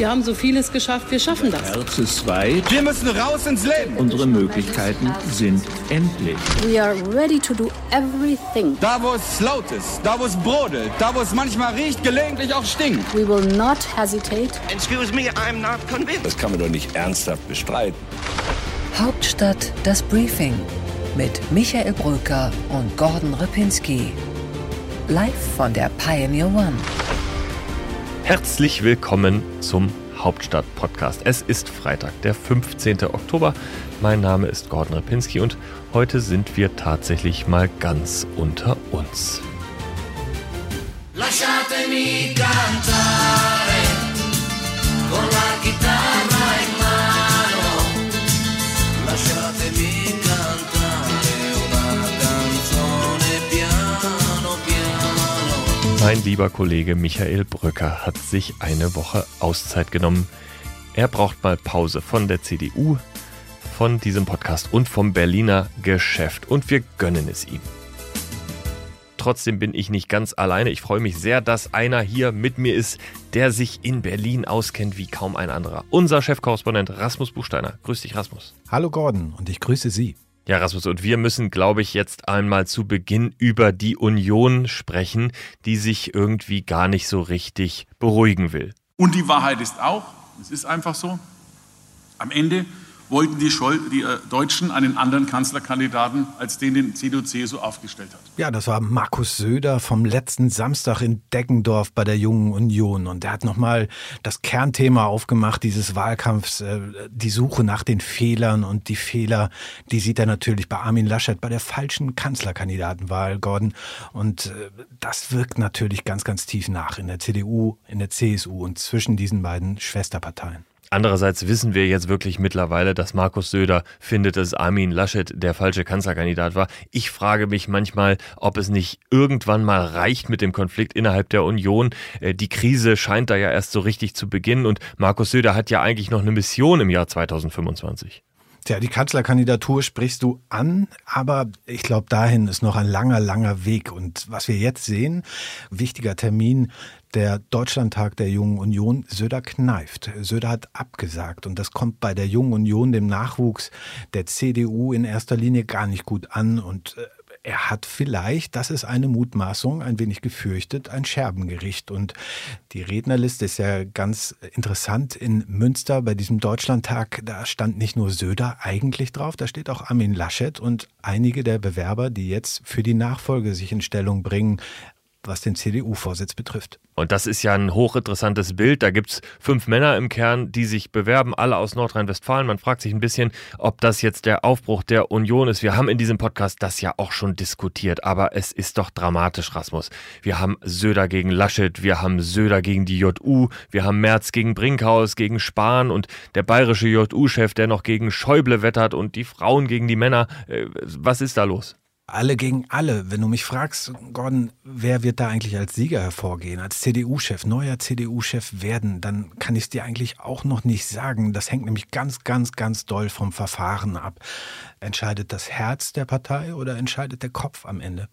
Wir haben so vieles geschafft, wir schaffen das. Herz ist weit. Wir müssen raus ins Leben. Unsere Möglichkeiten sind endlich. We are ready to do everything. Da, wo es laut ist, da, wo es brodelt, da, wo es manchmal riecht, gelegentlich auch stinkt. We will not hesitate. Excuse me, I'm not convinced. Das kann man doch nicht ernsthaft bestreiten. Hauptstadt das Briefing mit Michael Bröker und Gordon Ripinski. Live von der Pioneer One. Herzlich willkommen zum Hauptstadt-Podcast. Es ist Freitag, der 15. Oktober. Mein Name ist Gordon Repinski und heute sind wir tatsächlich mal ganz unter uns. Lasciatemi cantare Mein lieber Kollege Michael Brücker hat sich eine Woche Auszeit genommen. Er braucht mal Pause von der CDU, von diesem Podcast und vom Berliner Geschäft und wir gönnen es ihm. Trotzdem bin ich nicht ganz alleine. Ich freue mich sehr, dass einer hier mit mir ist, der sich in Berlin auskennt wie kaum ein anderer. Unser Chefkorrespondent Rasmus Buchsteiner. Grüß dich, Rasmus. Hallo Gordon und ich grüße Sie. Ja, Rasmus, und wir müssen, glaube ich, jetzt einmal zu Beginn über die Union sprechen, die sich irgendwie gar nicht so richtig beruhigen will. Und die Wahrheit ist auch, es ist einfach so, am Ende wollten die, die äh, Deutschen einen anderen Kanzlerkandidaten, als den den CDU-CSU aufgestellt hat. Ja, das war Markus Söder vom letzten Samstag in Deggendorf bei der Jungen Union. Und der hat nochmal das Kernthema aufgemacht dieses Wahlkampfs, äh, die Suche nach den Fehlern. Und die Fehler, die sieht er natürlich bei Armin Laschet bei der falschen Kanzlerkandidatenwahl, Gordon. Und äh, das wirkt natürlich ganz, ganz tief nach in der CDU, in der CSU und zwischen diesen beiden Schwesterparteien. Andererseits wissen wir jetzt wirklich mittlerweile, dass Markus Söder findet, dass Armin Laschet der falsche Kanzlerkandidat war. Ich frage mich manchmal, ob es nicht irgendwann mal reicht mit dem Konflikt innerhalb der Union. Äh, die Krise scheint da ja erst so richtig zu beginnen und Markus Söder hat ja eigentlich noch eine Mission im Jahr 2025. Tja, die Kanzlerkandidatur sprichst du an, aber ich glaube, dahin ist noch ein langer, langer Weg. Und was wir jetzt sehen, wichtiger Termin, der Deutschlandtag der Jungen Union, Söder kneift. Söder hat abgesagt und das kommt bei der Jungen Union, dem Nachwuchs der CDU in erster Linie gar nicht gut an und äh, er hat vielleicht, das ist eine Mutmaßung, ein wenig gefürchtet, ein Scherbengericht. Und die Rednerliste ist ja ganz interessant. In Münster bei diesem Deutschlandtag, da stand nicht nur Söder eigentlich drauf, da steht auch Armin Laschet und einige der Bewerber, die jetzt für die Nachfolge sich in Stellung bringen, was den CDU-Vorsitz betrifft. Und das ist ja ein hochinteressantes Bild. Da gibt es fünf Männer im Kern, die sich bewerben, alle aus Nordrhein-Westfalen. Man fragt sich ein bisschen, ob das jetzt der Aufbruch der Union ist. Wir haben in diesem Podcast das ja auch schon diskutiert, aber es ist doch dramatisch, Rasmus. Wir haben Söder gegen Laschet, wir haben Söder gegen die JU, wir haben Merz gegen Brinkhaus, gegen Spahn und der bayerische JU-Chef, der noch gegen Schäuble wettert und die Frauen gegen die Männer. Äh, was ist da los? Alle gegen alle. Wenn du mich fragst, Gordon, wer wird da eigentlich als Sieger hervorgehen, als CDU-Chef, neuer CDU-Chef werden, dann kann ich es dir eigentlich auch noch nicht sagen. Das hängt nämlich ganz, ganz, ganz doll vom Verfahren ab. Entscheidet das Herz der Partei oder entscheidet der Kopf am Ende?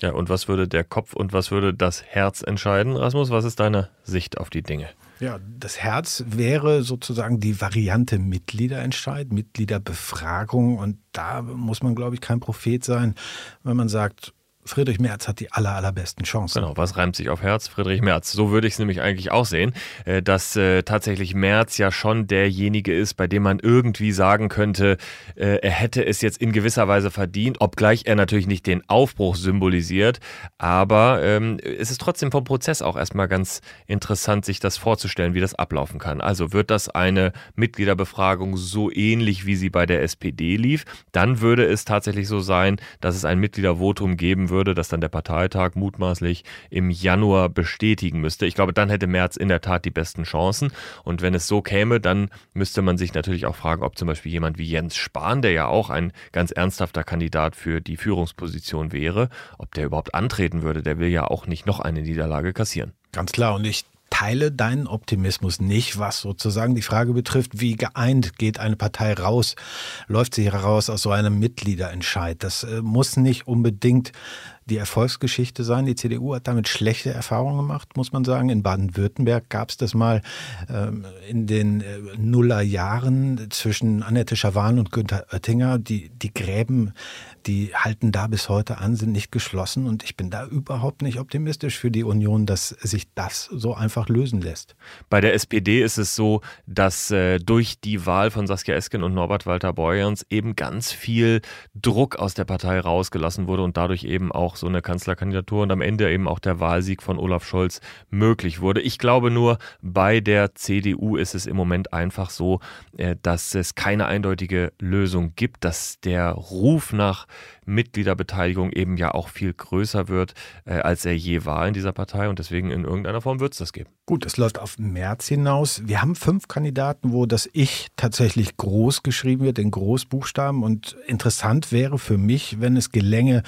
Ja, und was würde der Kopf und was würde das Herz entscheiden? Rasmus, was ist deine Sicht auf die Dinge? Ja, das Herz wäre sozusagen die Variante Mitgliederentscheid, Mitgliederbefragung. Und da muss man, glaube ich, kein Prophet sein, wenn man sagt, Friedrich Merz hat die aller, allerbesten Chancen. Genau, was reimt sich auf Herz? Friedrich Merz. So würde ich es nämlich eigentlich auch sehen, äh, dass äh, tatsächlich Merz ja schon derjenige ist, bei dem man irgendwie sagen könnte, äh, er hätte es jetzt in gewisser Weise verdient, obgleich er natürlich nicht den Aufbruch symbolisiert. Aber ähm, es ist trotzdem vom Prozess auch erstmal ganz interessant, sich das vorzustellen, wie das ablaufen kann. Also wird das eine Mitgliederbefragung so ähnlich, wie sie bei der SPD lief, dann würde es tatsächlich so sein, dass es ein Mitgliedervotum geben würde würde, das dann der Parteitag mutmaßlich im Januar bestätigen müsste. Ich glaube, dann hätte Merz in der Tat die besten Chancen. Und wenn es so käme, dann müsste man sich natürlich auch fragen, ob zum Beispiel jemand wie Jens Spahn, der ja auch ein ganz ernsthafter Kandidat für die Führungsposition wäre, ob der überhaupt antreten würde. Der will ja auch nicht noch eine Niederlage kassieren. Ganz klar. Und ich teile deinen Optimismus nicht, was sozusagen die Frage betrifft, wie geeint geht eine Partei raus, läuft sie heraus aus so einem Mitgliederentscheid. Das äh, muss nicht unbedingt die Erfolgsgeschichte sein. Die CDU hat damit schlechte Erfahrungen gemacht, muss man sagen. In Baden-Württemberg gab es das mal ähm, in den äh, Nullerjahren zwischen Annette Schawan und Günther Oettinger. Die, die Gräben, die halten da bis heute an, sind nicht geschlossen. Und ich bin da überhaupt nicht optimistisch für die Union, dass sich das so einfach lösen lässt. Bei der SPD ist es so, dass äh, durch die Wahl von Saskia Esken und Norbert Walter Borjans eben ganz viel Druck aus der Partei rausgelassen wurde und dadurch eben auch so eine Kanzlerkandidatur und am Ende eben auch der Wahlsieg von Olaf Scholz möglich wurde. Ich glaube nur, bei der CDU ist es im Moment einfach so, äh, dass es keine eindeutige Lösung gibt, dass der Ruf nach Mitgliederbeteiligung eben ja auch viel größer wird, äh, als er je war in dieser Partei und deswegen in irgendeiner Form wird es das geben. Gut, es läuft auf März hinaus. Wir haben fünf Kandidaten, wo das Ich tatsächlich groß geschrieben wird, in Großbuchstaben. Und interessant wäre für mich, wenn es gelänge,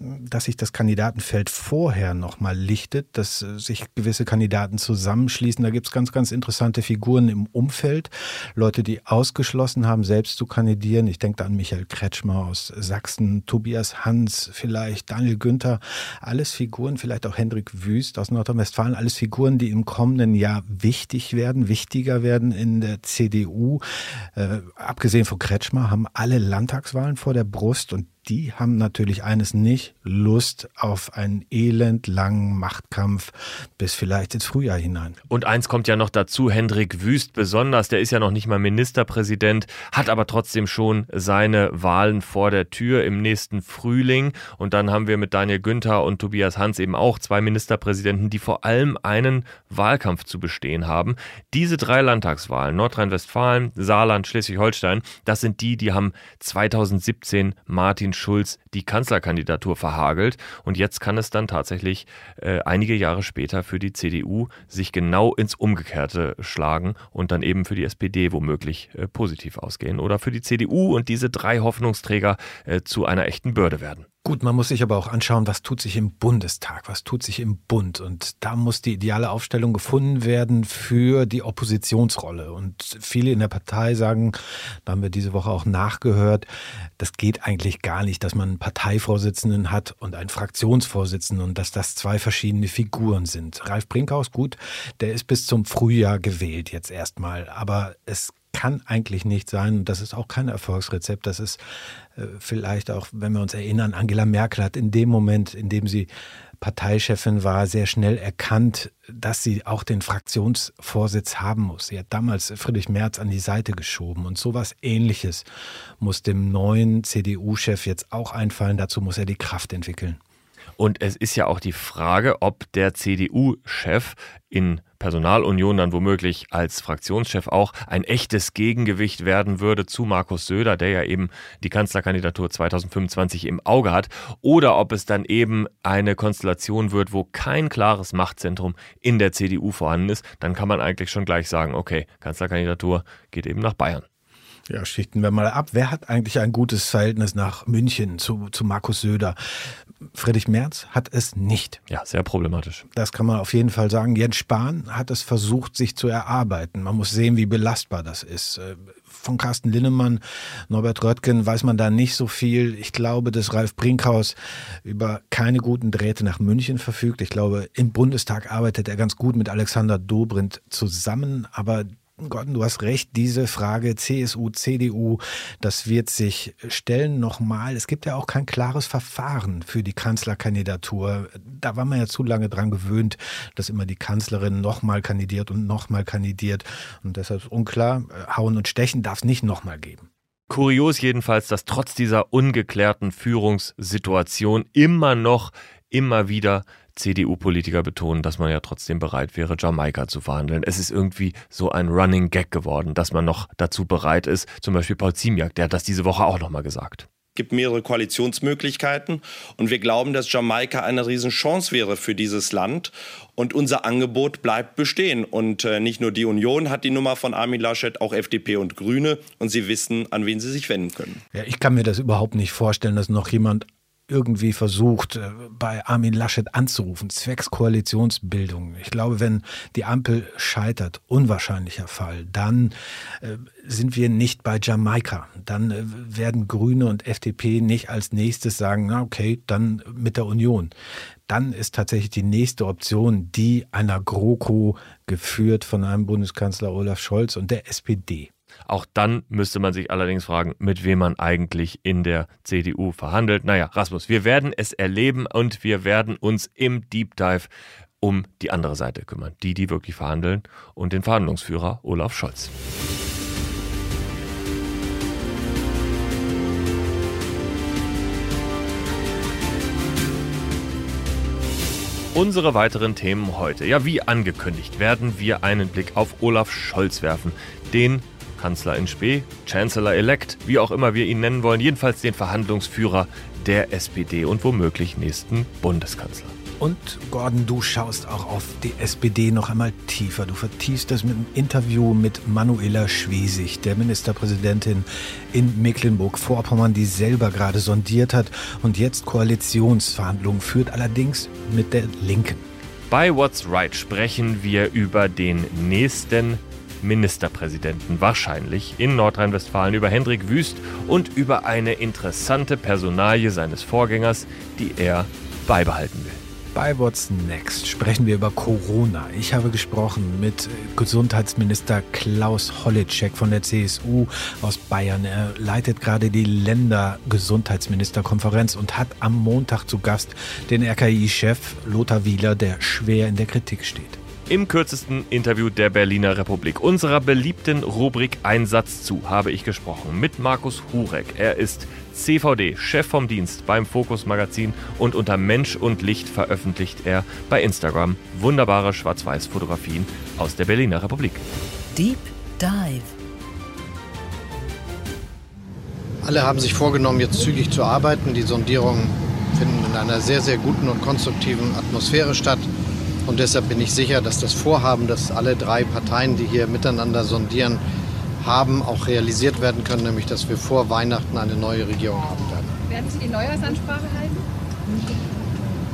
dass sich das Kandidatenfeld vorher nochmal lichtet, dass sich gewisse Kandidaten zusammenschließen. Da gibt es ganz, ganz interessante Figuren im Umfeld. Leute, die ausgeschlossen haben, selbst zu kandidieren. Ich denke da an Michael Kretschmer aus Sachsen, Tobias Hans, vielleicht Daniel Günther. Alles Figuren, vielleicht auch Hendrik Wüst aus Nordrhein-Westfalen. Alles Figuren, die im kommenden Jahr wichtig werden, wichtiger werden in der CDU. Äh, abgesehen von Kretschmer haben alle Landtagswahlen vor der Brust und die haben natürlich eines nicht, Lust auf einen elendlangen Machtkampf bis vielleicht ins Frühjahr hinein. Und eins kommt ja noch dazu, Hendrik Wüst besonders, der ist ja noch nicht mal Ministerpräsident, hat aber trotzdem schon seine Wahlen vor der Tür im nächsten Frühling. Und dann haben wir mit Daniel Günther und Tobias Hans eben auch zwei Ministerpräsidenten, die vor allem einen Wahlkampf zu bestehen haben. Diese drei Landtagswahlen, Nordrhein-Westfalen, Saarland, Schleswig-Holstein, das sind die, die haben 2017 Martin Schulz die Kanzlerkandidatur verhagelt. Und jetzt kann es dann tatsächlich äh, einige Jahre später für die CDU sich genau ins Umgekehrte schlagen und dann eben für die SPD womöglich äh, positiv ausgehen oder für die CDU und diese drei Hoffnungsträger äh, zu einer echten Bürde werden. Gut, man muss sich aber auch anschauen, was tut sich im Bundestag, was tut sich im Bund. Und da muss die ideale Aufstellung gefunden werden für die Oppositionsrolle. Und viele in der Partei sagen, da haben wir diese Woche auch nachgehört, das geht eigentlich gar nicht, dass man einen Parteivorsitzenden hat und einen Fraktionsvorsitzenden und dass das zwei verschiedene Figuren sind. Ralf Brinkhaus, gut, der ist bis zum Frühjahr gewählt jetzt erstmal. Aber es kann eigentlich nicht sein. Und das ist auch kein Erfolgsrezept. Das ist äh, vielleicht auch, wenn wir uns erinnern, Angela Merkel hat in dem Moment, in dem sie Parteichefin war, sehr schnell erkannt, dass sie auch den Fraktionsvorsitz haben muss. Sie hat damals Friedrich Merz an die Seite geschoben. Und sowas ähnliches muss dem neuen CDU-Chef jetzt auch einfallen. Dazu muss er die Kraft entwickeln. Und es ist ja auch die Frage, ob der CDU-Chef in Personalunion dann womöglich als Fraktionschef auch ein echtes Gegengewicht werden würde zu Markus Söder, der ja eben die Kanzlerkandidatur 2025 im Auge hat, oder ob es dann eben eine Konstellation wird, wo kein klares Machtzentrum in der CDU vorhanden ist, dann kann man eigentlich schon gleich sagen, okay, Kanzlerkandidatur geht eben nach Bayern. Ja, schichten wir mal ab. Wer hat eigentlich ein gutes Verhältnis nach München zu, zu Markus Söder? Friedrich Merz hat es nicht. Ja, sehr problematisch. Das kann man auf jeden Fall sagen. Jens Spahn hat es versucht, sich zu erarbeiten. Man muss sehen, wie belastbar das ist. Äh, von Carsten Linnemann, Norbert Röttgen weiß man da nicht so viel. Ich glaube, dass Ralf Brinkhaus über keine guten Drähte nach München verfügt. Ich glaube, im Bundestag arbeitet er ganz gut mit Alexander Dobrindt zusammen, aber Gordon, du hast recht, diese Frage CSU, CDU, das wird sich stellen nochmal. Es gibt ja auch kein klares Verfahren für die Kanzlerkandidatur. Da war man ja zu lange dran gewöhnt, dass immer die Kanzlerin nochmal kandidiert und nochmal kandidiert. Und deshalb ist unklar, Hauen und Stechen darf es nicht nochmal geben. Kurios jedenfalls, dass trotz dieser ungeklärten Führungssituation immer noch, immer wieder CDU-Politiker betonen, dass man ja trotzdem bereit wäre, Jamaika zu verhandeln. Es ist irgendwie so ein Running Gag geworden, dass man noch dazu bereit ist. Zum Beispiel Paul Ziemiak, der hat das diese Woche auch nochmal gesagt gibt mehrere Koalitionsmöglichkeiten und wir glauben, dass Jamaika eine Riesenchance wäre für dieses Land und unser Angebot bleibt bestehen und äh, nicht nur die Union hat die Nummer von Armin Laschet, auch FDP und Grüne und sie wissen, an wen sie sich wenden können. Ja, ich kann mir das überhaupt nicht vorstellen, dass noch jemand irgendwie versucht, äh, bei Armin Laschet anzurufen, zwecks Koalitionsbildung. Ich glaube, wenn die Ampel scheitert, unwahrscheinlicher Fall, dann äh, sind wir nicht bei Jamaika. Dann äh, werden Grüne und FDP nicht als nächstes sagen, na okay, dann mit der Union. Dann ist tatsächlich die nächste Option die einer GroKo geführt von einem Bundeskanzler Olaf Scholz und der SPD. Auch dann müsste man sich allerdings fragen, mit wem man eigentlich in der CDU verhandelt. Naja, Rasmus, wir werden es erleben und wir werden uns im Deep Dive um die andere Seite kümmern. Die, die wirklich verhandeln und den Verhandlungsführer Olaf Scholz. Unsere weiteren Themen heute. Ja, wie angekündigt, werden wir einen Blick auf Olaf Scholz werfen, den Kanzler in Spee, Chancellor-elect, wie auch immer wir ihn nennen wollen, jedenfalls den Verhandlungsführer der SPD und womöglich nächsten Bundeskanzler. Und Gordon, du schaust auch auf die SPD noch einmal tiefer. Du vertiefst das mit einem Interview mit Manuela Schwesig, der Ministerpräsidentin in Mecklenburg-Vorpommern, die selber gerade sondiert hat und jetzt Koalitionsverhandlungen führt, allerdings mit der Linken. Bei What's Right sprechen wir über den nächsten Ministerpräsidenten wahrscheinlich in Nordrhein-Westfalen über Hendrik Wüst und über eine interessante Personalie seines Vorgängers, die er beibehalten will. Bei What's Next sprechen wir über Corona. Ich habe gesprochen mit Gesundheitsminister Klaus Hollitschek von der CSU aus Bayern. Er leitet gerade die Ländergesundheitsministerkonferenz und hat am Montag zu Gast den RKI-Chef Lothar Wieler, der schwer in der Kritik steht im kürzesten Interview der Berliner Republik, unserer beliebten Rubrik Einsatz zu, habe ich gesprochen mit Markus Hurek. Er ist CVD, Chef vom Dienst beim Fokus Magazin und unter Mensch und Licht veröffentlicht er bei Instagram wunderbare Schwarz-Weiß-Fotografien aus der Berliner Republik. Deep Dive. Alle haben sich vorgenommen, jetzt zügig zu arbeiten. Die Sondierungen finden in einer sehr, sehr guten und konstruktiven Atmosphäre statt. Und deshalb bin ich sicher, dass das Vorhaben, das alle drei Parteien, die hier miteinander sondieren, haben, auch realisiert werden können, nämlich dass wir vor Weihnachten eine neue Regierung haben werden. Werden Sie die Neujahrsansprache halten?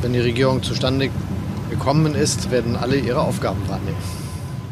Wenn die Regierung zustande gekommen ist, werden alle ihre Aufgaben wahrnehmen.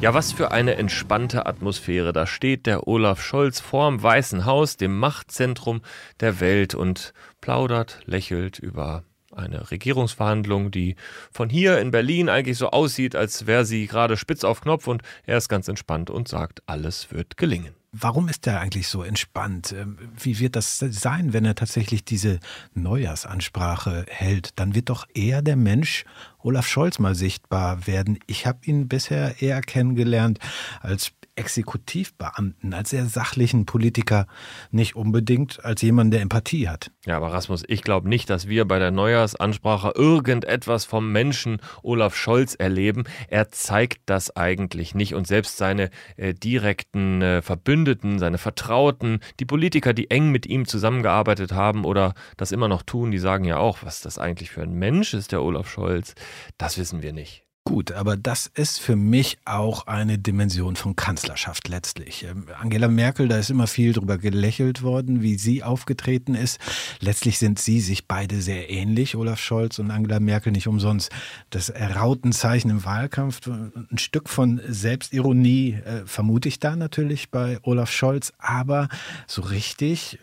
Ja, was für eine entspannte Atmosphäre. Da steht der Olaf Scholz vorm Weißen Haus, dem Machtzentrum der Welt und plaudert, lächelt über eine Regierungsverhandlung, die von hier in Berlin eigentlich so aussieht, als wäre sie gerade spitz auf Knopf und er ist ganz entspannt und sagt, alles wird gelingen. Warum ist er eigentlich so entspannt? Ähm, wie wird das sein, wenn er tatsächlich diese Neujahrsansprache hält? Dann wird doch eher der Mensch Olaf Scholz mal sichtbar werden. Ich habe ihn bisher eher kennengelernt als Exekutivbeamten, als sehr sachlichen Politiker, nicht unbedingt als jemand, der Empathie hat. Ja, aber Rasmus, ich glaube nicht, dass wir bei der Neujahrsansprache irgendetwas vom Menschen Olaf Scholz erleben. Er zeigt das eigentlich nicht und selbst seine äh, direkten äh, Verbündeten, seine Vertrauten, die Politiker, die eng mit ihm zusammengearbeitet haben oder das immer noch tun, die sagen ja auch, was das eigentlich für ein Mensch ist, der Olaf Scholz. Das wissen wir nicht. Gut, aber das ist für mich auch eine Dimension von Kanzlerschaft letztlich. Ähm, Angela Merkel, da ist immer viel drüber gelächelt worden, wie sie aufgetreten ist. Letztlich sind sie sich beide sehr ähnlich, Olaf Scholz und Angela Merkel nicht umsonst. Das Rautenzeichen im Wahlkampf, ein Stück von Selbstironie äh, vermute ich da natürlich bei Olaf Scholz, aber so richtig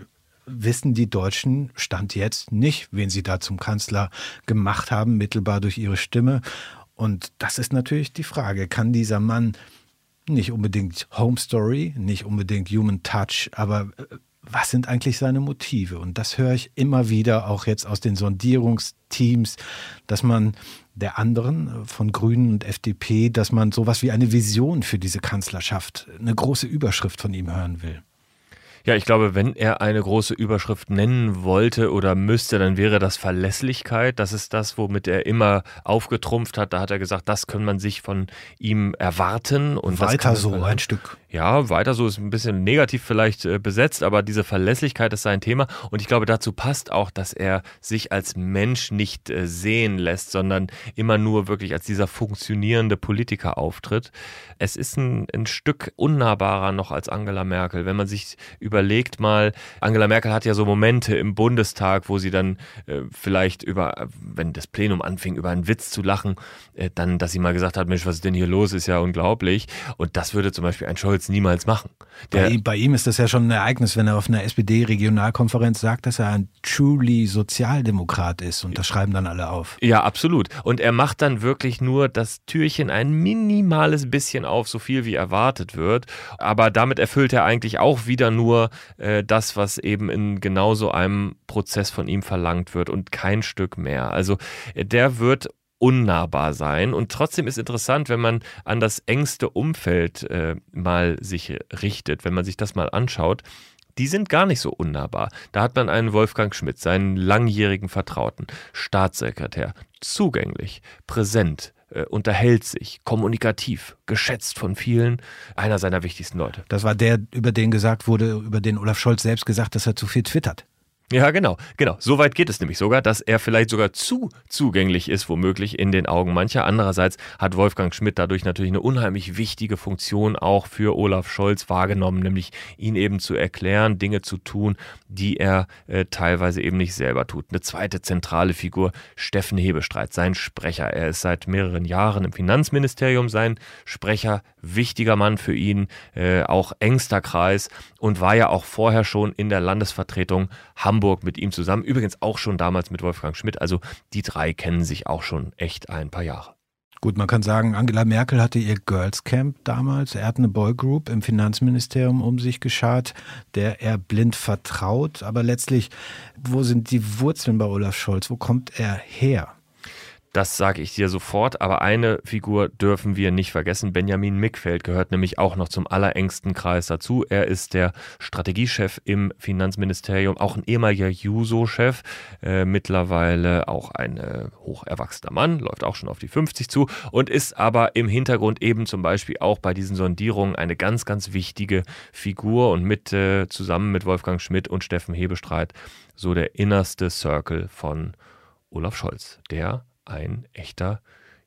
wissen die Deutschen Stand jetzt nicht, wen sie da zum Kanzler gemacht haben, mittelbar durch ihre Stimme. Und das ist natürlich die Frage, kann dieser Mann nicht unbedingt Home Story, nicht unbedingt Human Touch, aber äh, was sind eigentlich seine Motive? Und das höre ich immer wieder auch jetzt aus den Sondierungsteams, dass man der anderen äh, von Grünen und FDP, dass man sowas wie eine Vision für diese Kanzlerschaft, eine große Überschrift von ihm hören will. Ja, ich glaube, wenn er eine große Überschrift nennen wollte oder müsste, dann wäre das Verlässlichkeit. Das ist das, womit er immer aufgetrumpft hat. Da hat er gesagt, das kann man sich von ihm erwarten. Und Weiter so, ein Stück. Ja, weiter so ist ein bisschen negativ vielleicht äh, besetzt, aber diese Verlässlichkeit ist sein Thema. Und ich glaube, dazu passt auch, dass er sich als Mensch nicht äh, sehen lässt, sondern immer nur wirklich als dieser funktionierende Politiker auftritt. Es ist ein, ein Stück unnahbarer noch als Angela Merkel. Wenn man sich überlegt mal, Angela Merkel hat ja so Momente im Bundestag, wo sie dann äh, vielleicht über, wenn das Plenum anfing, über einen Witz zu lachen, äh, dann, dass sie mal gesagt hat, Mensch, was ist denn hier los, ist ja unglaublich. Und das würde zum Beispiel ein Scholz niemals machen. Bei ihm, bei ihm ist das ja schon ein Ereignis, wenn er auf einer SPD-Regionalkonferenz sagt, dass er ein truly Sozialdemokrat ist. Und das schreiben dann alle auf. Ja, absolut. Und er macht dann wirklich nur das Türchen ein minimales bisschen auf, so viel wie erwartet wird. Aber damit erfüllt er eigentlich auch wieder nur äh, das, was eben in genau so einem Prozess von ihm verlangt wird und kein Stück mehr. Also der wird unnahbar sein. Und trotzdem ist interessant, wenn man an das engste Umfeld äh, mal sich richtet, wenn man sich das mal anschaut. Die sind gar nicht so unnahbar. Da hat man einen Wolfgang Schmidt, seinen langjährigen Vertrauten, Staatssekretär, zugänglich, präsent, äh, unterhält sich, kommunikativ, geschätzt von vielen, einer seiner wichtigsten Leute. Das war der, über den gesagt wurde, über den Olaf Scholz selbst gesagt, dass er zu viel twittert. Ja, genau, genau. So weit geht es nämlich sogar, dass er vielleicht sogar zu zugänglich ist, womöglich in den Augen mancher. Andererseits hat Wolfgang Schmidt dadurch natürlich eine unheimlich wichtige Funktion auch für Olaf Scholz wahrgenommen, nämlich ihn eben zu erklären, Dinge zu tun, die er äh, teilweise eben nicht selber tut. Eine zweite zentrale Figur, Steffen Hebestreit, sein Sprecher. Er ist seit mehreren Jahren im Finanzministerium sein Sprecher, wichtiger Mann für ihn, äh, auch engster Kreis und war ja auch vorher schon in der Landesvertretung Hamburg Hamburg mit ihm zusammen. Übrigens auch schon damals mit Wolfgang Schmidt. Also die drei kennen sich auch schon echt ein paar Jahre. Gut, man kann sagen, Angela Merkel hatte ihr Girls Camp damals. Er hat eine Boygroup im Finanzministerium um sich geschart, der er blind vertraut. Aber letztlich, wo sind die Wurzeln bei Olaf Scholz? Wo kommt er her? Das sage ich dir sofort, aber eine Figur dürfen wir nicht vergessen. Benjamin Mickfeld gehört nämlich auch noch zum allerengsten Kreis dazu. Er ist der Strategiechef im Finanzministerium, auch ein ehemaliger Juso-Chef, äh, mittlerweile auch ein äh, hocherwachsener Mann, läuft auch schon auf die 50 zu und ist aber im Hintergrund eben zum Beispiel auch bei diesen Sondierungen eine ganz, ganz wichtige Figur und mit äh, zusammen mit Wolfgang Schmidt und Steffen Hebestreit so der innerste Circle von Olaf Scholz, der ein echter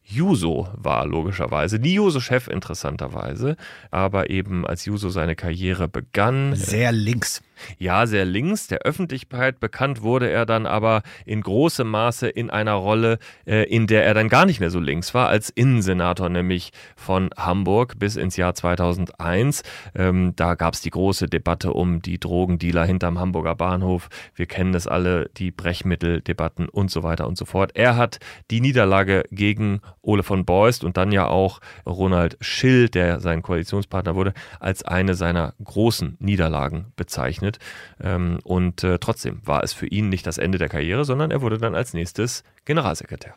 Juso war, logischerweise. Nie Juso-Chef, interessanterweise, aber eben als Juso seine Karriere begann. Sehr links. Ja, sehr links. Der Öffentlichkeit bekannt wurde er dann aber in großem Maße in einer Rolle, äh, in der er dann gar nicht mehr so links war, als Innensenator, nämlich von Hamburg bis ins Jahr 2001. Ähm, da gab es die große Debatte um die Drogendealer hinterm Hamburger Bahnhof. Wir kennen das alle, die Brechmitteldebatten und so weiter und so fort. Er hat die Niederlage gegen Ole von Beust und dann ja auch Ronald Schill, der sein Koalitionspartner wurde, als eine seiner großen Niederlagen bezeichnet bezeichnet. Ähm, und äh, trotzdem war es für ihn nicht das Ende der Karriere, sondern er wurde dann als nächstes Generalsekretär.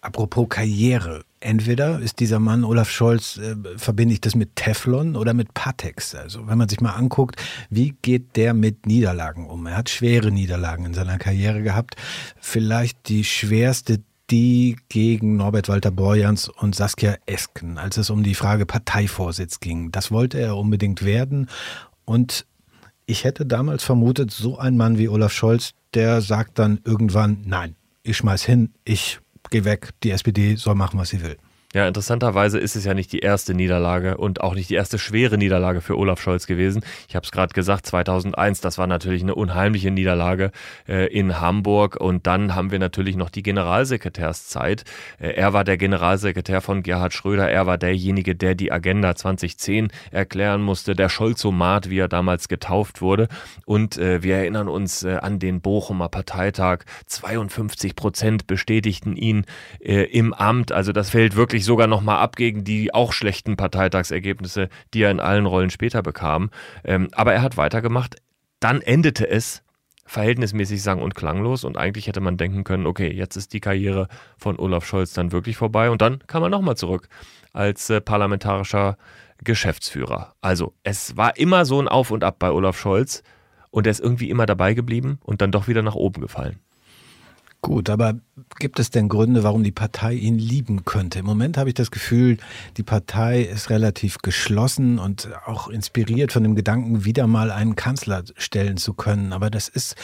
Apropos Karriere. Entweder ist dieser Mann Olaf Scholz, äh, verbinde ich das mit Teflon oder mit Patex. Also wenn man sich mal anguckt, wie geht der mit Niederlagen um? Er hat schwere Niederlagen in seiner Karriere gehabt. Vielleicht die schwerste die gegen Norbert Walter Borjans und Saskia Esken, als es um die Frage Parteivorsitz ging. Das wollte er unbedingt werden und ich hätte damals vermutet, so ein Mann wie Olaf Scholz, der sagt dann irgendwann, nein, ich schmeiß hin, ich gehe weg, die SPD soll machen, was sie will. Ja, interessanterweise ist es ja nicht die erste Niederlage und auch nicht die erste schwere Niederlage für Olaf Scholz gewesen. Ich habe es gerade gesagt, 2001, das war natürlich eine unheimliche Niederlage äh, in Hamburg. Und dann haben wir natürlich noch die Generalsekretärszeit. Äh, er war der Generalsekretär von Gerhard Schröder, er war derjenige, der die Agenda 2010 erklären musste, der Scholzomat, wie er damals getauft wurde. Und äh, wir erinnern uns äh, an den Bochumer Parteitag, 52 Prozent bestätigten ihn äh, im Amt, also das fällt wirklich sogar nochmal ab gegen die auch schlechten Parteitagsergebnisse, die er in allen Rollen später bekam. Ähm, aber er hat weitergemacht. Dann endete es verhältnismäßig sang- und klanglos und eigentlich hätte man denken können, okay, jetzt ist die Karriere von Olaf Scholz dann wirklich vorbei und dann kam er nochmal zurück als äh, parlamentarischer Geschäftsführer. Also es war immer so ein Auf und Ab bei Olaf Scholz und er ist irgendwie immer dabei geblieben und dann doch wieder nach oben gefallen. Gut, aber gibt es denn Gründe, warum die Partei ihn lieben könnte? Im Moment habe ich das Gefühl, die Partei ist relativ geschlossen und auch inspiriert von dem Gedanken, wieder mal einen Kanzler stellen zu können. Aber das ist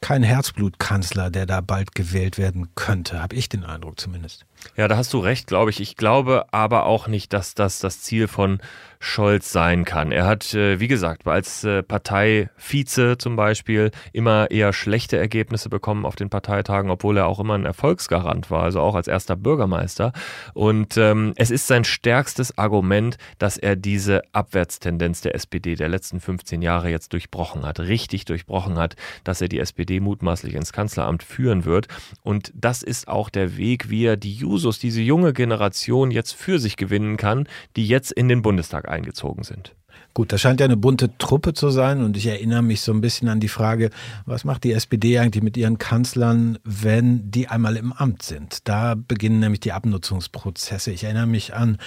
kein Herzblutkanzler, der da bald gewählt werden könnte, habe ich den Eindruck zumindest. Ja, da hast du recht, glaube ich. Ich glaube aber auch nicht, dass das das Ziel von Scholz sein kann. Er hat, äh, wie gesagt, als äh, Parteivize zum Beispiel immer eher schlechte Ergebnisse bekommen auf den Parteitagen, obwohl er auch immer ein Erfolgsgarant war, also auch als erster Bürgermeister. Und ähm, es ist sein stärkstes Argument, dass er diese Abwärtstendenz der SPD der letzten 15 Jahre jetzt durchbrochen hat, richtig durchbrochen hat, dass er die SPD mutmaßlich ins Kanzleramt führen wird. Und das ist auch der Weg, wie er die Jusos, diese junge Generation jetzt für sich gewinnen kann, die jetzt in den Bundestag eingezogen sind. Gut, das scheint ja eine bunte Truppe zu sein und ich erinnere mich so ein bisschen an die Frage, was macht die SPD eigentlich mit ihren Kanzlern, wenn die einmal im Amt sind? Da beginnen nämlich die Abnutzungsprozesse. Ich erinnere mich an,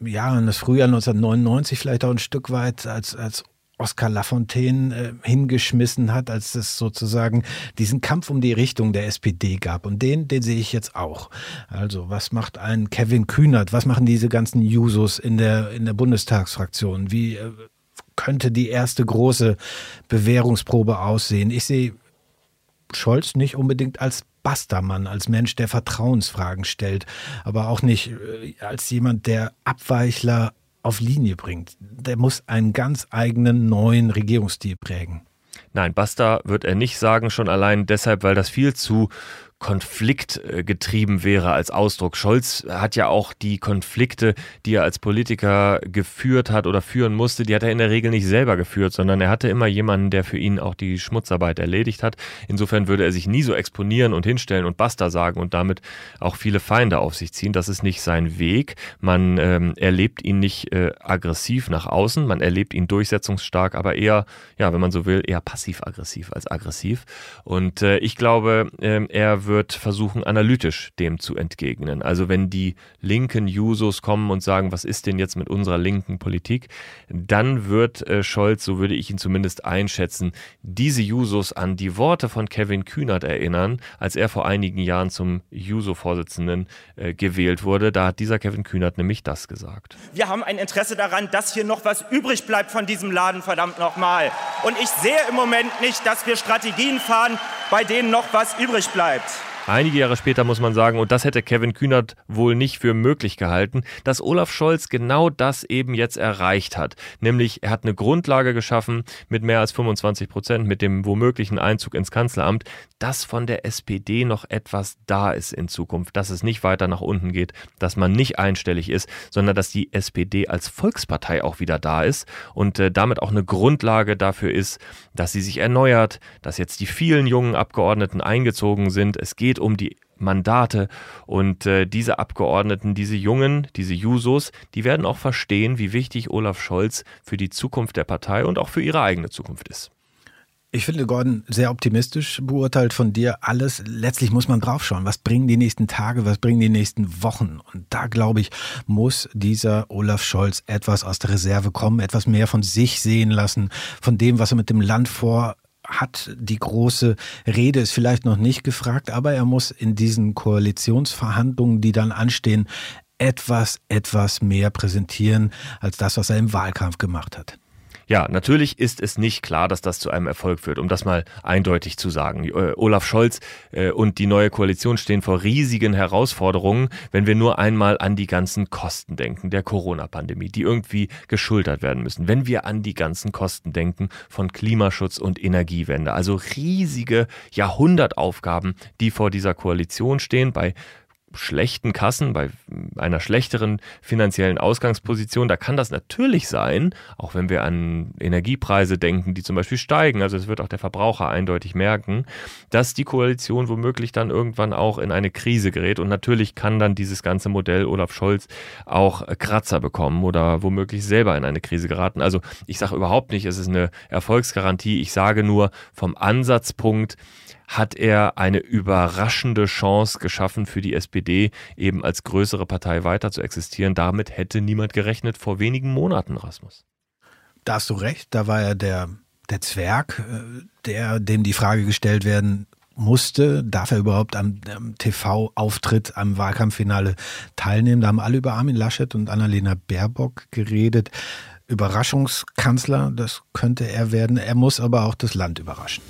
ja, an das Frühjahr 1999 vielleicht auch ein Stück weit, als, als Oskar Lafontaine äh, hingeschmissen hat, als es sozusagen diesen Kampf um die Richtung der SPD gab. Und den, den sehe ich jetzt auch. Also, was macht ein Kevin Kühnert? Was machen diese ganzen Jusos in der, in der Bundestagsfraktion? Wie äh, könnte die erste große Bewährungsprobe aussehen? Ich sehe Scholz nicht unbedingt als Bastermann, als Mensch, der Vertrauensfragen stellt, aber auch nicht äh, als jemand, der Abweichler auf Linie bringt. Der muss einen ganz eigenen neuen Regierungsstil prägen. Nein, Basta wird er nicht sagen, schon allein deshalb, weil das viel zu konfliktgetrieben wäre als Ausdruck. Scholz hat ja auch die Konflikte, die er als Politiker geführt hat oder führen musste, die hat er in der Regel nicht selber geführt, sondern er hatte immer jemanden, der für ihn auch die Schmutzarbeit erledigt hat. Insofern würde er sich nie so exponieren und hinstellen und Basta sagen und damit auch viele Feinde auf sich ziehen. Das ist nicht sein Weg. Man ähm, erlebt ihn nicht äh, aggressiv nach außen, man erlebt ihn durchsetzungsstark, aber eher, ja, wenn man so will, eher passiv-aggressiv als aggressiv. Und äh, ich glaube, äh, er wird versuchen, analytisch dem zu entgegnen. Also wenn die linken Jusos kommen und sagen, was ist denn jetzt mit unserer linken Politik, dann wird äh, Scholz, so würde ich ihn zumindest einschätzen, diese Jusos an die Worte von Kevin Kühnert erinnern, als er vor einigen Jahren zum Juso-Vorsitzenden äh, gewählt wurde. Da hat dieser Kevin Kühnert nämlich das gesagt. Wir haben ein Interesse daran, dass hier noch was übrig bleibt von diesem Laden, verdammt nochmal. Und ich sehe im Moment nicht, dass wir Strategien fahren, bei denen noch was übrig bleibt. Einige Jahre später muss man sagen, und das hätte Kevin Kühnert wohl nicht für möglich gehalten, dass Olaf Scholz genau das eben jetzt erreicht hat. Nämlich, er hat eine Grundlage geschaffen mit mehr als 25 Prozent, mit dem womöglichen Einzug ins Kanzleramt, dass von der SPD noch etwas da ist in Zukunft, dass es nicht weiter nach unten geht, dass man nicht einstellig ist, sondern dass die SPD als Volkspartei auch wieder da ist und äh, damit auch eine Grundlage dafür ist, dass sie sich erneuert, dass jetzt die vielen jungen Abgeordneten eingezogen sind. Es geht um die Mandate und äh, diese Abgeordneten, diese Jungen, diese Jusos, die werden auch verstehen, wie wichtig Olaf Scholz für die Zukunft der Partei und auch für ihre eigene Zukunft ist. Ich finde, Gordon, sehr optimistisch beurteilt von dir alles. Letztlich muss man draufschauen. Was bringen die nächsten Tage, was bringen die nächsten Wochen? Und da, glaube ich, muss dieser Olaf Scholz etwas aus der Reserve kommen, etwas mehr von sich sehen lassen, von dem, was er mit dem Land vor hat die große Rede ist vielleicht noch nicht gefragt, aber er muss in diesen Koalitionsverhandlungen, die dann anstehen, etwas, etwas mehr präsentieren als das, was er im Wahlkampf gemacht hat. Ja, natürlich ist es nicht klar, dass das zu einem Erfolg führt, um das mal eindeutig zu sagen. Äh, Olaf Scholz äh, und die neue Koalition stehen vor riesigen Herausforderungen, wenn wir nur einmal an die ganzen Kosten denken, der Corona-Pandemie, die irgendwie geschultert werden müssen. Wenn wir an die ganzen Kosten denken von Klimaschutz und Energiewende, also riesige Jahrhundertaufgaben, die vor dieser Koalition stehen, bei schlechten Kassen, bei einer schlechteren finanziellen Ausgangsposition, da kann das natürlich sein, auch wenn wir an Energiepreise denken, die zum Beispiel steigen, also es wird auch der Verbraucher eindeutig merken, dass die Koalition womöglich dann irgendwann auch in eine Krise gerät und natürlich kann dann dieses ganze Modell Olaf Scholz auch Kratzer bekommen oder womöglich selber in eine Krise geraten. Also ich sage überhaupt nicht, es ist eine Erfolgsgarantie, ich sage nur vom Ansatzpunkt, hat er eine überraschende Chance geschaffen für die SPD, eben als größere Partei weiter zu existieren. Damit hätte niemand gerechnet vor wenigen Monaten, Rasmus. Da hast du recht, da war er der, der Zwerg, äh, der, dem die Frage gestellt werden musste, darf er überhaupt am, am TV-Auftritt am Wahlkampffinale teilnehmen. Da haben alle über Armin Laschet und Annalena Baerbock geredet. Überraschungskanzler, das könnte er werden. Er muss aber auch das Land überraschen.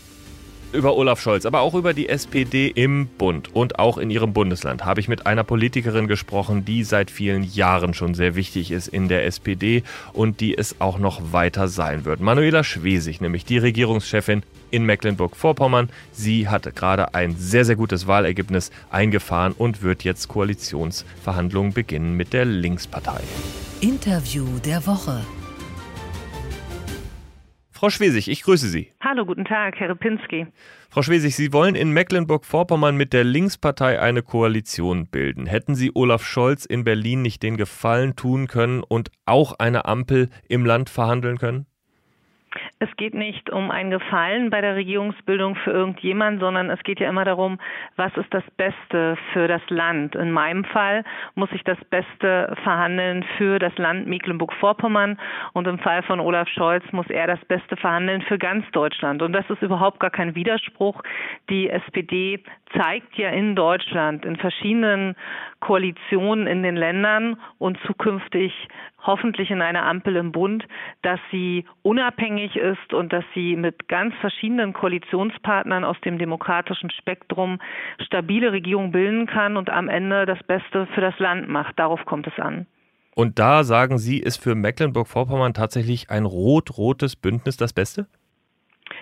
Über Olaf Scholz, aber auch über die SPD im Bund und auch in ihrem Bundesland habe ich mit einer Politikerin gesprochen, die seit vielen Jahren schon sehr wichtig ist in der SPD und die es auch noch weiter sein wird. Manuela Schwesig, nämlich die Regierungschefin in Mecklenburg-Vorpommern. Sie hat gerade ein sehr, sehr gutes Wahlergebnis eingefahren und wird jetzt Koalitionsverhandlungen beginnen mit der Linkspartei. Interview der Woche. Frau Schwesig, ich grüße Sie. Hallo, guten Tag, Herr Repinski. Frau Schwesig, Sie wollen in Mecklenburg-Vorpommern mit der Linkspartei eine Koalition bilden. Hätten Sie Olaf Scholz in Berlin nicht den Gefallen tun können und auch eine Ampel im Land verhandeln können? Es geht nicht um ein Gefallen bei der Regierungsbildung für irgendjemand, sondern es geht ja immer darum, was ist das Beste für das Land. In meinem Fall muss ich das Beste verhandeln für das Land Mecklenburg-Vorpommern und im Fall von Olaf Scholz muss er das Beste verhandeln für ganz Deutschland. Und das ist überhaupt gar kein Widerspruch. Die SPD zeigt ja in Deutschland in verschiedenen Koalitionen in den Ländern und zukünftig hoffentlich in einer Ampel im Bund, dass sie unabhängig ist und dass sie mit ganz verschiedenen Koalitionspartnern aus dem demokratischen Spektrum stabile Regierungen bilden kann und am Ende das Beste für das Land macht. Darauf kommt es an. Und da sagen Sie, ist für Mecklenburg-Vorpommern tatsächlich ein rot-rotes Bündnis das Beste?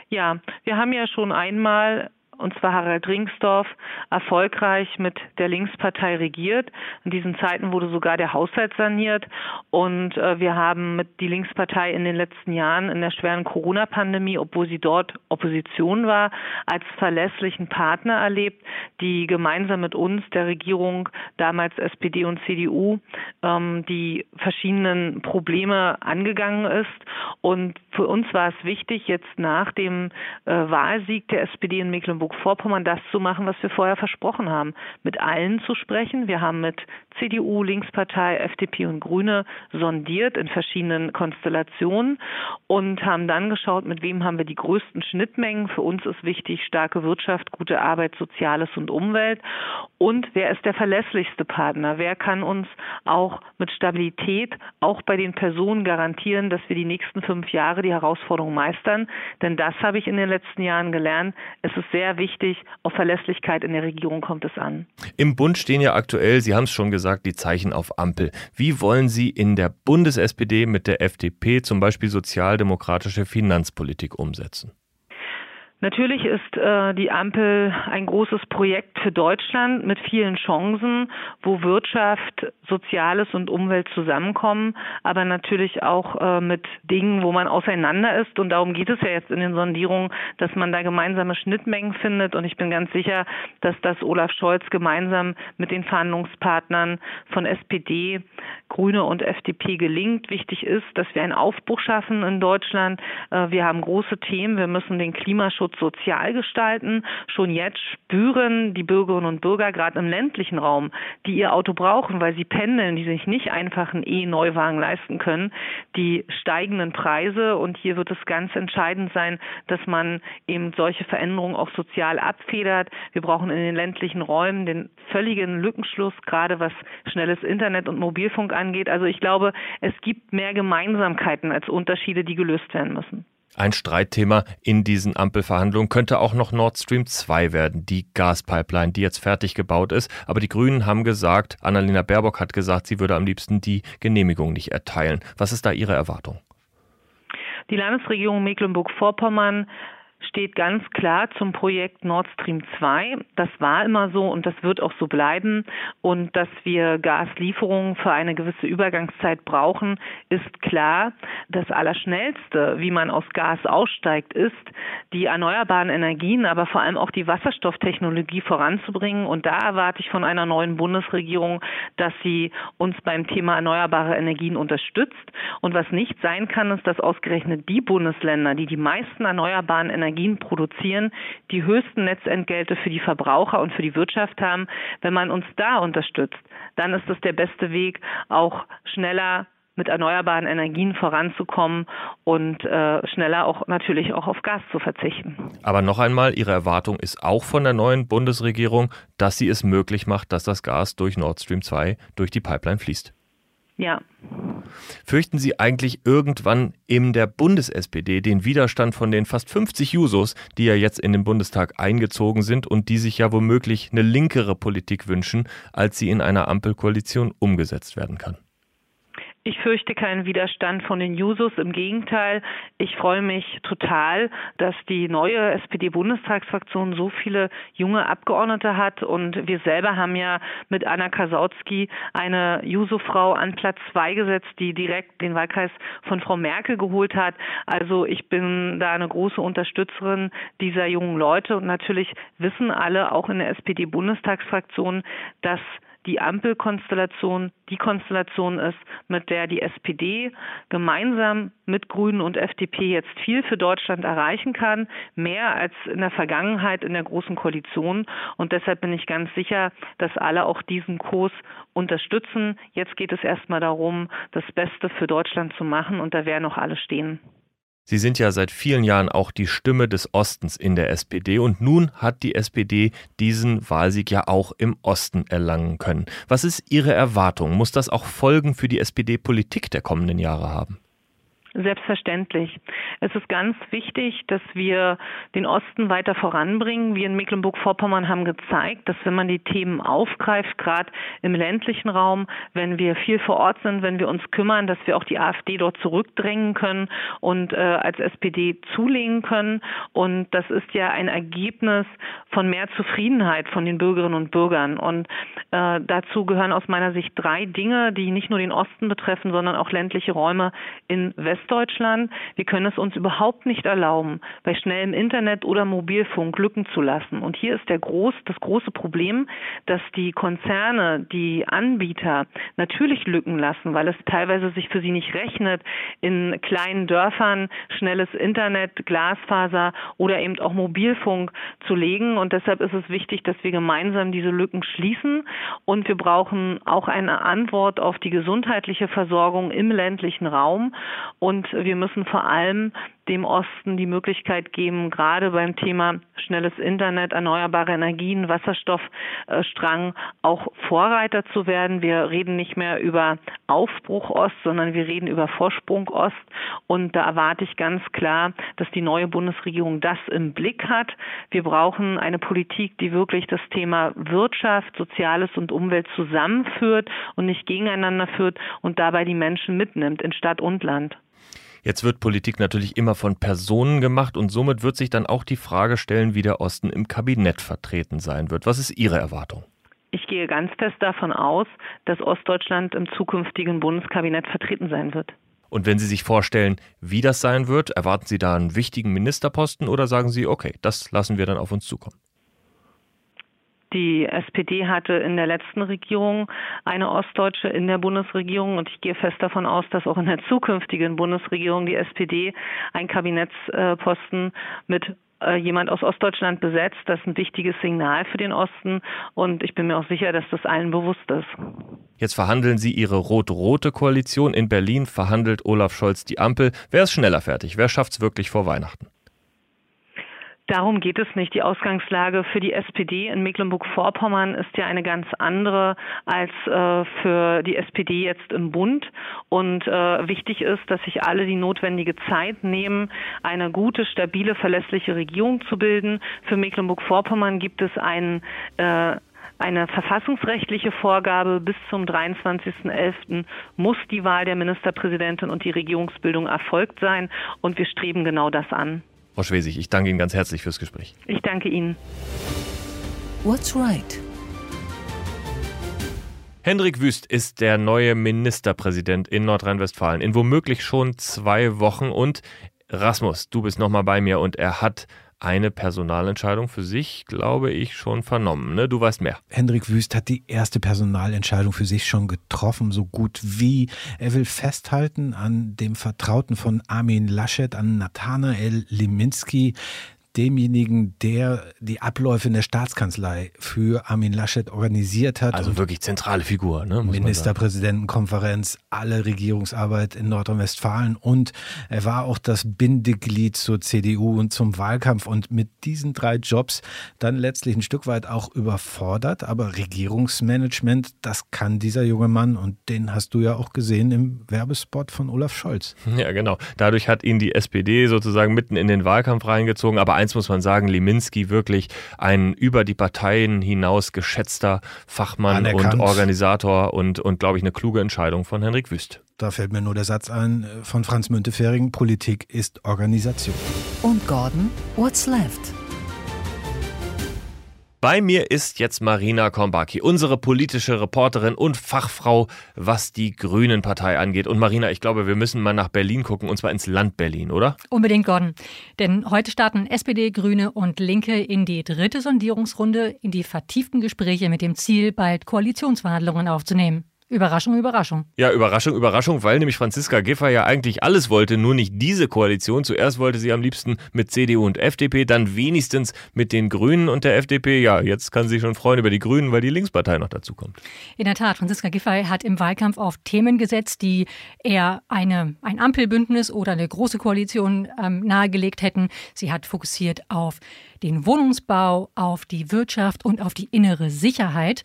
Ja, wir haben ja schon einmal und zwar Harald Ringsdorf, erfolgreich mit der Linkspartei regiert. In diesen Zeiten wurde sogar der Haushalt saniert und äh, wir haben mit die Linkspartei in den letzten Jahren in der schweren Corona-Pandemie, obwohl sie dort Opposition war, als verlässlichen Partner erlebt, die gemeinsam mit uns, der Regierung, damals SPD und CDU, ähm, die verschiedenen Probleme angegangen ist. Und für uns war es wichtig, jetzt nach dem äh, Wahlsieg der SPD in Mecklenburg Mecklenburg-Vorpommern das zu machen, was wir vorher versprochen haben. Mit allen zu sprechen. Wir haben mit CDU, Linkspartei, FDP und Grüne sondiert in verschiedenen Konstellationen und haben dann geschaut, mit wem haben wir die größten Schnittmengen. Für uns ist wichtig starke Wirtschaft, gute Arbeit, Soziales und Umwelt. Und wer ist der verlässlichste Partner? Wer kann uns auch mit Stabilität, auch bei den Personen garantieren, dass wir die nächsten fünf Jahre die Herausforderungen meistern? Denn das habe ich in den letzten Jahren gelernt. Es ist sehr wichtig, auf Verlässlichkeit in der Regierung kommt es an. Im Bund stehen ja aktuell, Sie haben es schon gesagt, die Zeichen auf Ampel. Wie wollen Sie in der Bundes-SPD mit der FDP zum Beispiel sozialdemokratische Finanzpolitik umsetzen? Natürlich ist äh, die Ampel ein großes Projekt für Deutschland mit vielen Chancen, wo Wirtschaft, Soziales und Umwelt zusammenkommen, aber natürlich auch äh, mit Dingen, wo man auseinander ist. Und darum geht es ja jetzt in den Sondierungen, dass man da gemeinsame Schnittmengen findet. Und ich bin ganz sicher, dass das Olaf Scholz gemeinsam mit den Verhandlungspartnern von SPD, Grüne und FDP gelingt. Wichtig ist, dass wir einen Aufbruch schaffen in Deutschland. Äh, wir haben große Themen. Wir müssen den Klimaschutz Klimaschutz sozial gestalten. Schon jetzt spüren die Bürgerinnen und Bürger gerade im ländlichen Raum, die ihr Auto brauchen, weil sie pendeln, die sich nicht einfach einen E-Neuwagen leisten können, die steigenden Preise. Und hier wird es ganz entscheidend sein, dass man eben solche Veränderungen auch sozial abfedert. Wir brauchen in den ländlichen Räumen den völligen Lückenschluss, gerade was schnelles Internet und Mobilfunk angeht. Also ich glaube, es gibt mehr Gemeinsamkeiten als Unterschiede, die gelöst werden müssen. Ein Streitthema in diesen Ampelverhandlungen könnte auch noch Nord Stream 2 werden, die Gaspipeline, die jetzt fertig gebaut ist. Aber die Grünen haben gesagt, Annalena Baerbock hat gesagt, sie würde am liebsten die Genehmigung nicht erteilen. Was ist da Ihre Erwartung? Die Landesregierung Mecklenburg-Vorpommern steht ganz klar zum Projekt Nord Stream 2. Das war immer so und das wird auch so bleiben. Und dass wir Gaslieferungen für eine gewisse Übergangszeit brauchen, ist klar. Das Allerschnellste, wie man aus Gas aussteigt, ist, die erneuerbaren Energien, aber vor allem auch die Wasserstofftechnologie voranzubringen. Und da erwarte ich von einer neuen Bundesregierung, dass sie uns beim Thema erneuerbare Energien unterstützt. Und was nicht sein kann, ist, dass ausgerechnet die Bundesländer, die die meisten erneuerbaren Energien Energien produzieren, die höchsten Netzentgelte für die Verbraucher und für die Wirtschaft haben. Wenn man uns da unterstützt, dann ist das der beste Weg, auch schneller mit erneuerbaren Energien voranzukommen und äh, schneller auch natürlich auch auf Gas zu verzichten. Aber noch einmal, Ihre Erwartung ist auch von der neuen Bundesregierung, dass sie es möglich macht, dass das Gas durch Nord Stream 2 durch die Pipeline fließt. Ja. Fürchten Sie eigentlich irgendwann in der Bundes-SPD den Widerstand von den fast 50 Jusos, die ja jetzt in den Bundestag eingezogen sind und die sich ja womöglich eine linkere Politik wünschen, als sie in einer Ampelkoalition umgesetzt werden kann? Ich fürchte keinen Widerstand von den Jusos. Im Gegenteil, ich freue mich total, dass die neue SPD-Bundestagsfraktion so viele junge Abgeordnete hat. Und wir selber haben ja mit Anna Kasautsky eine Juso-Frau an Platz zwei gesetzt, die direkt den Wahlkreis von Frau Merkel geholt hat. Also ich bin da eine große Unterstützerin dieser jungen Leute. Und natürlich wissen alle, auch in der SPD-Bundestagsfraktion, dass die Ampelkonstellation die Konstellation ist, mit der die SPD gemeinsam mit Grünen und FDP jetzt viel für Deutschland erreichen kann, mehr als in der Vergangenheit in der Großen Koalition. Und deshalb bin ich ganz sicher, dass alle auch diesen Kurs unterstützen. Jetzt geht es erstmal darum, das Beste für Deutschland zu machen und da werden auch alle stehen. Sie sind ja seit vielen Jahren auch die Stimme des Ostens in der SPD und nun hat die SPD diesen Wahlsieg ja auch im Osten erlangen können. Was ist Ihre Erwartung? Muss das auch Folgen für die SPD-Politik der kommenden Jahre haben? Selbstverständlich. Es ist ganz wichtig, dass wir den Osten weiter voranbringen. Wir in Mecklenburg-Vorpommern haben gezeigt, dass wenn man die Themen aufgreift, gerade im ländlichen Raum, wenn wir viel vor Ort sind, wenn wir uns kümmern, dass wir auch die AfD dort zurückdrängen können und äh, als SPD zulegen können. Und das ist ja ein Ergebnis von mehr Zufriedenheit von den Bürgerinnen und Bürgern. Und äh, dazu gehören aus meiner Sicht drei Dinge, die nicht nur den Osten betreffen, sondern auch ländliche Räume in West Westdeutschland. Wir können es uns überhaupt nicht erlauben, bei schnellem Internet oder Mobilfunk Lücken zu lassen. Und hier ist der groß, das große Problem, dass die Konzerne, die Anbieter natürlich Lücken lassen, weil es teilweise sich für sie nicht rechnet, in kleinen Dörfern schnelles Internet, Glasfaser oder eben auch Mobilfunk zu legen. Und deshalb ist es wichtig, dass wir gemeinsam diese Lücken schließen. Und wir brauchen auch eine Antwort auf die gesundheitliche Versorgung im ländlichen Raum. Und und wir müssen vor allem dem Osten die Möglichkeit geben, gerade beim Thema schnelles Internet, erneuerbare Energien, Wasserstoffstrang auch Vorreiter zu werden. Wir reden nicht mehr über Aufbruch Ost, sondern wir reden über Vorsprung Ost. Und da erwarte ich ganz klar, dass die neue Bundesregierung das im Blick hat. Wir brauchen eine Politik, die wirklich das Thema Wirtschaft, Soziales und Umwelt zusammenführt und nicht gegeneinander führt und dabei die Menschen mitnimmt in Stadt und Land. Jetzt wird Politik natürlich immer von Personen gemacht und somit wird sich dann auch die Frage stellen, wie der Osten im Kabinett vertreten sein wird. Was ist Ihre Erwartung? Ich gehe ganz fest davon aus, dass Ostdeutschland im zukünftigen Bundeskabinett vertreten sein wird. Und wenn Sie sich vorstellen, wie das sein wird, erwarten Sie da einen wichtigen Ministerposten oder sagen Sie, okay, das lassen wir dann auf uns zukommen? Die SPD hatte in der letzten Regierung eine Ostdeutsche in der Bundesregierung und ich gehe fest davon aus, dass auch in der zukünftigen Bundesregierung die SPD einen Kabinettsposten mit äh, jemand aus Ostdeutschland besetzt. Das ist ein wichtiges Signal für den Osten und ich bin mir auch sicher, dass das allen bewusst ist. Jetzt verhandeln Sie Ihre rot-rote Koalition. In Berlin verhandelt Olaf Scholz die Ampel. Wer ist schneller fertig? Wer schafft es wirklich vor Weihnachten? Darum geht es nicht. Die Ausgangslage für die SPD in Mecklenburg-Vorpommern ist ja eine ganz andere als äh, für die SPD jetzt im Bund. Und äh, wichtig ist, dass sich alle die notwendige Zeit nehmen, eine gute, stabile, verlässliche Regierung zu bilden. Für Mecklenburg-Vorpommern gibt es einen äh, eine verfassungsrechtliche Vorgabe bis zum 23.11. muss die Wahl der Ministerpräsidentin und die Regierungsbildung erfolgt sein und wir streben genau das an. Frau Schwesig, ich danke Ihnen ganz herzlich fürs Gespräch. Ich danke Ihnen. What's right? Hendrik Wüst ist der neue Ministerpräsident in Nordrhein-Westfalen in womöglich schon zwei Wochen und Rasmus, du bist nochmal bei mir und er hat eine Personalentscheidung für sich, glaube ich, schon vernommen. Ne? Du weißt mehr. Hendrik Wüst hat die erste Personalentscheidung für sich schon getroffen, so gut wie. Er will festhalten an dem Vertrauten von Armin Laschet, an Nathanael Liminski demjenigen, der die Abläufe in der Staatskanzlei für Armin Laschet organisiert hat. Also wirklich zentrale Figur, ne? Ministerpräsidentenkonferenz, alle Regierungsarbeit in Nordrhein-Westfalen und er war auch das Bindeglied zur CDU und zum Wahlkampf und mit diesen drei Jobs dann letztlich ein Stück weit auch überfordert. Aber Regierungsmanagement, das kann dieser junge Mann und den hast du ja auch gesehen im Werbespot von Olaf Scholz. Ja, genau. Dadurch hat ihn die SPD sozusagen mitten in den Wahlkampf reingezogen. Aber eins muss man sagen, Liminski wirklich ein über die Parteien hinaus geschätzter Fachmann Anerkannt. und Organisator und, und glaube ich, eine kluge Entscheidung von Henrik Wüst. Da fällt mir nur der Satz ein äh, von Franz Müntefering, Politik ist Organisation. Und Gordon, what's left? Bei mir ist jetzt Marina Kombaki, unsere politische Reporterin und Fachfrau, was die Grünen-Partei angeht. Und Marina, ich glaube, wir müssen mal nach Berlin gucken, und zwar ins Land Berlin, oder? Unbedingt, Gordon. Denn heute starten SPD, Grüne und Linke in die dritte Sondierungsrunde, in die vertieften Gespräche mit dem Ziel, bald Koalitionsverhandlungen aufzunehmen. Überraschung, Überraschung. Ja, Überraschung, Überraschung, weil nämlich Franziska Giffey ja eigentlich alles wollte, nur nicht diese Koalition. Zuerst wollte sie am liebsten mit CDU und FDP, dann wenigstens mit den Grünen und der FDP. Ja, jetzt kann sie sich schon freuen über die Grünen, weil die Linkspartei noch dazu kommt. In der Tat, Franziska Giffey hat im Wahlkampf auf Themen gesetzt, die eher eine, ein Ampelbündnis oder eine große Koalition ähm, nahegelegt hätten. Sie hat fokussiert auf den Wohnungsbau, auf die Wirtschaft und auf die innere Sicherheit,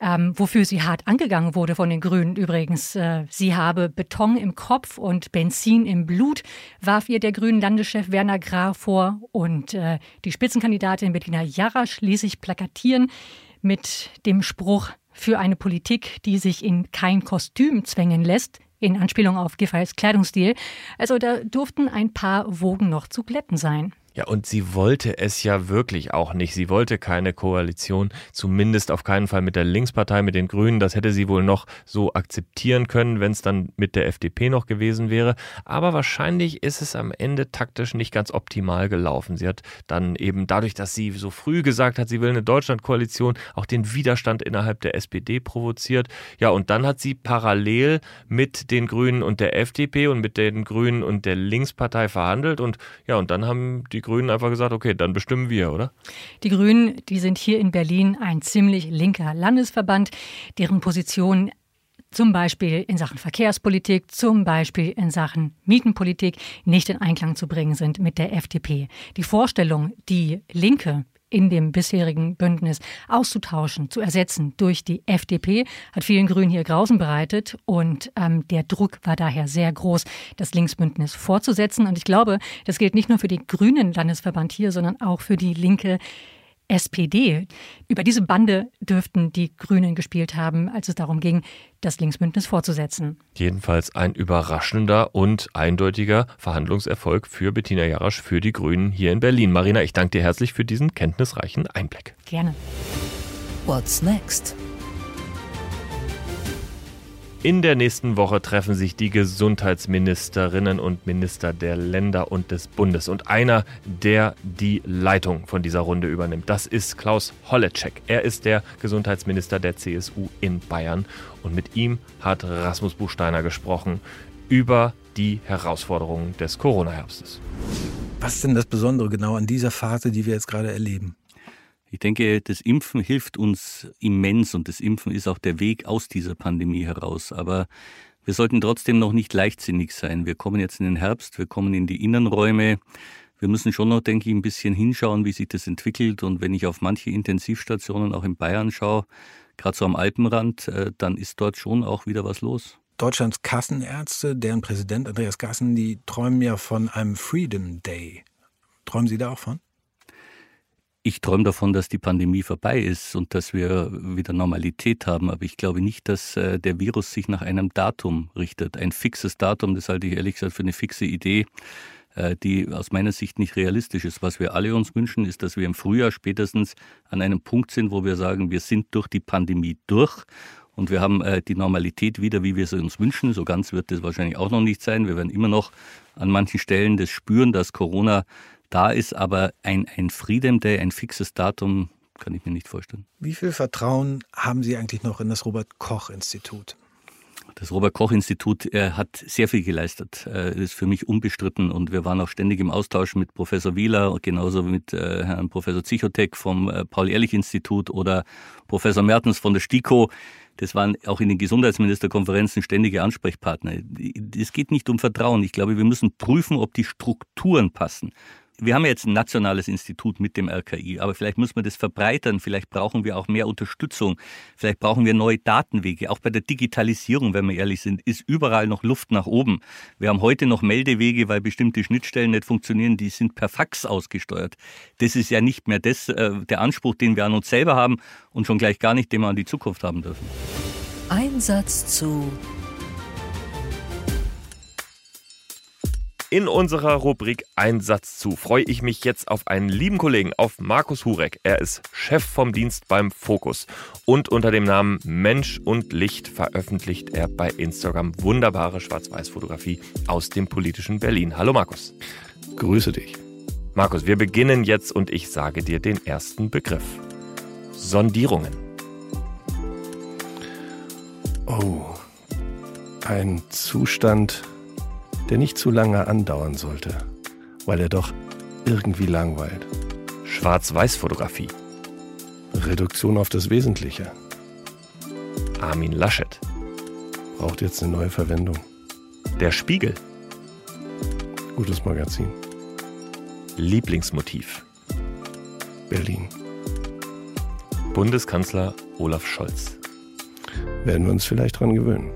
ähm, wofür sie hart angegangen wurde von den Grünen übrigens. Äh, sie habe Beton im Kopf und Benzin im Blut, warf ihr der grünen Landeschef Werner Graf vor und äh, die Spitzenkandidatin Bettina Jarasch ließ sich plakatieren mit dem Spruch für eine Politik, die sich in kein Kostüm zwängen lässt, in Anspielung auf Giffey's Kleidungsstil. Also da durften ein paar Wogen noch zu glätten sein. Ja, und sie wollte es ja wirklich auch nicht. Sie wollte keine Koalition, zumindest auf keinen Fall mit der Linkspartei, mit den Grünen. Das hätte sie wohl noch so akzeptieren können, wenn es dann mit der FDP noch gewesen wäre. Aber wahrscheinlich ist es am Ende taktisch nicht ganz optimal gelaufen. Sie hat dann eben dadurch, dass sie so früh gesagt hat, sie will eine Deutschlandkoalition, auch den Widerstand innerhalb der SPD provoziert. Ja, und dann hat sie parallel mit den Grünen und der FDP und mit den Grünen und der Linkspartei verhandelt. Und ja, und dann haben die Grünen einfach gesagt, okay, dann bestimmen wir, oder? Die Grünen, die sind hier in Berlin ein ziemlich linker Landesverband, deren Position zum Beispiel in Sachen Verkehrspolitik, zum Beispiel in Sachen Mietenpolitik nicht in Einklang zu bringen sind mit der FDP. Die Vorstellung, die Linke in dem bisherigen Bündnis auszutauschen, zu ersetzen durch die FDP, hat vielen Grünen hier Grausen bereitet. Und ähm, der Druck war daher sehr groß, das Linksbündnis fortzusetzen. Und ich glaube, das gilt nicht nur für den Grünen Landesverband hier, sondern auch für die linke SPD. Über diese Bande dürften die Grünen gespielt haben, als es darum ging, das Linksbündnis fortzusetzen. Jedenfalls ein überraschender und eindeutiger Verhandlungserfolg für Bettina Jarasch für die Grünen hier in Berlin. Marina, ich danke dir herzlich für diesen kenntnisreichen Einblick. Gerne. What's next? In der nächsten Woche treffen sich die Gesundheitsministerinnen und Minister der Länder und des Bundes. Und einer, der die Leitung von dieser Runde übernimmt, das ist Klaus Holleczek. Er ist der Gesundheitsminister der CSU in Bayern. Und mit ihm hat Rasmus Buchsteiner gesprochen über die Herausforderungen des Corona-Herbstes. Was ist denn das Besondere genau an dieser Phase, die wir jetzt gerade erleben? Ich denke, das Impfen hilft uns immens und das Impfen ist auch der Weg aus dieser Pandemie heraus. Aber wir sollten trotzdem noch nicht leichtsinnig sein. Wir kommen jetzt in den Herbst, wir kommen in die Innenräume. Wir müssen schon noch, denke ich, ein bisschen hinschauen, wie sich das entwickelt. Und wenn ich auf manche Intensivstationen auch in Bayern schaue, gerade so am Alpenrand, äh, dann ist dort schon auch wieder was los. Deutschlands Kassenärzte, deren Präsident Andreas Gassen, die träumen ja von einem Freedom Day. Träumen Sie da auch von? Ich träume davon, dass die Pandemie vorbei ist und dass wir wieder Normalität haben. Aber ich glaube nicht, dass äh, der Virus sich nach einem Datum richtet. Ein fixes Datum, das halte ich ehrlich gesagt für eine fixe Idee, äh, die aus meiner Sicht nicht realistisch ist. Was wir alle uns wünschen, ist, dass wir im Frühjahr spätestens an einem Punkt sind, wo wir sagen, wir sind durch die Pandemie durch und wir haben äh, die Normalität wieder, wie wir sie uns wünschen. So ganz wird das wahrscheinlich auch noch nicht sein. Wir werden immer noch an manchen Stellen das spüren, dass Corona da ist, aber ein, ein Freedom Day, ein fixes Datum, kann ich mir nicht vorstellen. Wie viel Vertrauen haben Sie eigentlich noch in das Robert Koch Institut? Das Robert-Koch-Institut hat sehr viel geleistet. Das ist für mich unbestritten. Und wir waren auch ständig im Austausch mit Professor Wieler und genauso mit äh, Herrn Professor Zichotek vom äh, Paul-Ehrlich-Institut oder Professor Mertens von der STIKO. Das waren auch in den Gesundheitsministerkonferenzen ständige Ansprechpartner. Es geht nicht um Vertrauen. Ich glaube, wir müssen prüfen, ob die Strukturen passen. Wir haben jetzt ein nationales Institut mit dem RKI, aber vielleicht müssen wir das verbreitern, vielleicht brauchen wir auch mehr Unterstützung, vielleicht brauchen wir neue Datenwege. Auch bei der Digitalisierung, wenn wir ehrlich sind, ist überall noch Luft nach oben. Wir haben heute noch Meldewege, weil bestimmte Schnittstellen nicht funktionieren, die sind per Fax ausgesteuert. Das ist ja nicht mehr das, äh, der Anspruch, den wir an uns selber haben und schon gleich gar nicht, den wir an die Zukunft haben dürfen. Einsatz zu In unserer Rubrik Einsatz zu freue ich mich jetzt auf einen lieben Kollegen, auf Markus Hurek. Er ist Chef vom Dienst beim Fokus und unter dem Namen Mensch und Licht veröffentlicht er bei Instagram wunderbare Schwarz-Weiß-Fotografie aus dem politischen Berlin. Hallo Markus. Grüße dich. Markus, wir beginnen jetzt und ich sage dir den ersten Begriff. Sondierungen. Oh, ein Zustand, der nicht zu lange andauern sollte, weil er doch irgendwie langweilt. Schwarz-Weiß-Fotografie. Reduktion auf das Wesentliche. Armin Laschet. Braucht jetzt eine neue Verwendung. Der Spiegel. Gutes Magazin. Lieblingsmotiv. Berlin. Bundeskanzler Olaf Scholz. Werden wir uns vielleicht dran gewöhnen.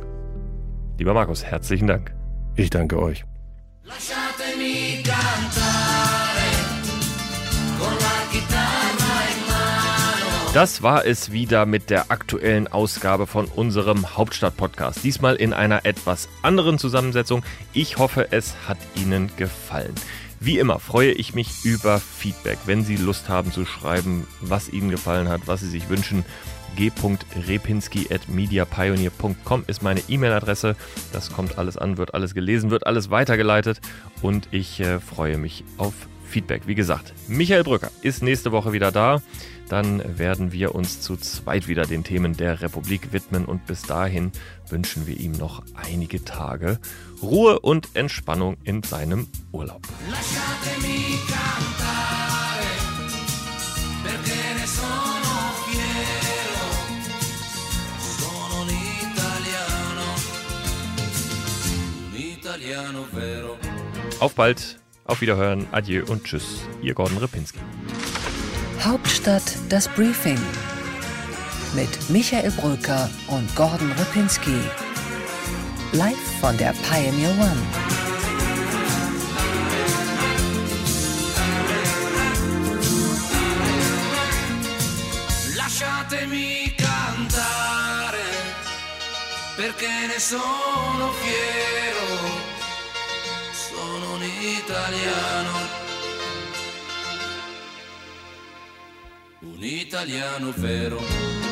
Lieber Markus, herzlichen Dank. Ich danke euch. Das war es wieder mit der aktuellen Ausgabe von unserem Hauptstadt-Podcast. Diesmal in einer etwas anderen Zusammensetzung. Ich hoffe, es hat Ihnen gefallen. Wie immer freue ich mich über Feedback, wenn Sie Lust haben zu schreiben, was Ihnen gefallen hat, was Sie sich wünschen g.repinski.mediapioneer.com ist meine E-Mail-Adresse. Das kommt alles an, wird alles gelesen, wird alles weitergeleitet und ich äh, freue mich auf Feedback. Wie gesagt, Michael Brücker ist nächste Woche wieder da. Dann werden wir uns zu zweit wieder den Themen der Republik widmen und bis dahin wünschen wir ihm noch einige Tage Ruhe und Entspannung in seinem Urlaub. Lasciatemi Auf bald, auf Wiederhören, adieu und tschüss, Ihr Gordon Ripinski. Hauptstadt das Briefing mit Michael Brücker und Gordon Ripinski. Live von der Pioneer One. Lasciatemi cantare perché ne sono fiero. Italiano, un italiano vero.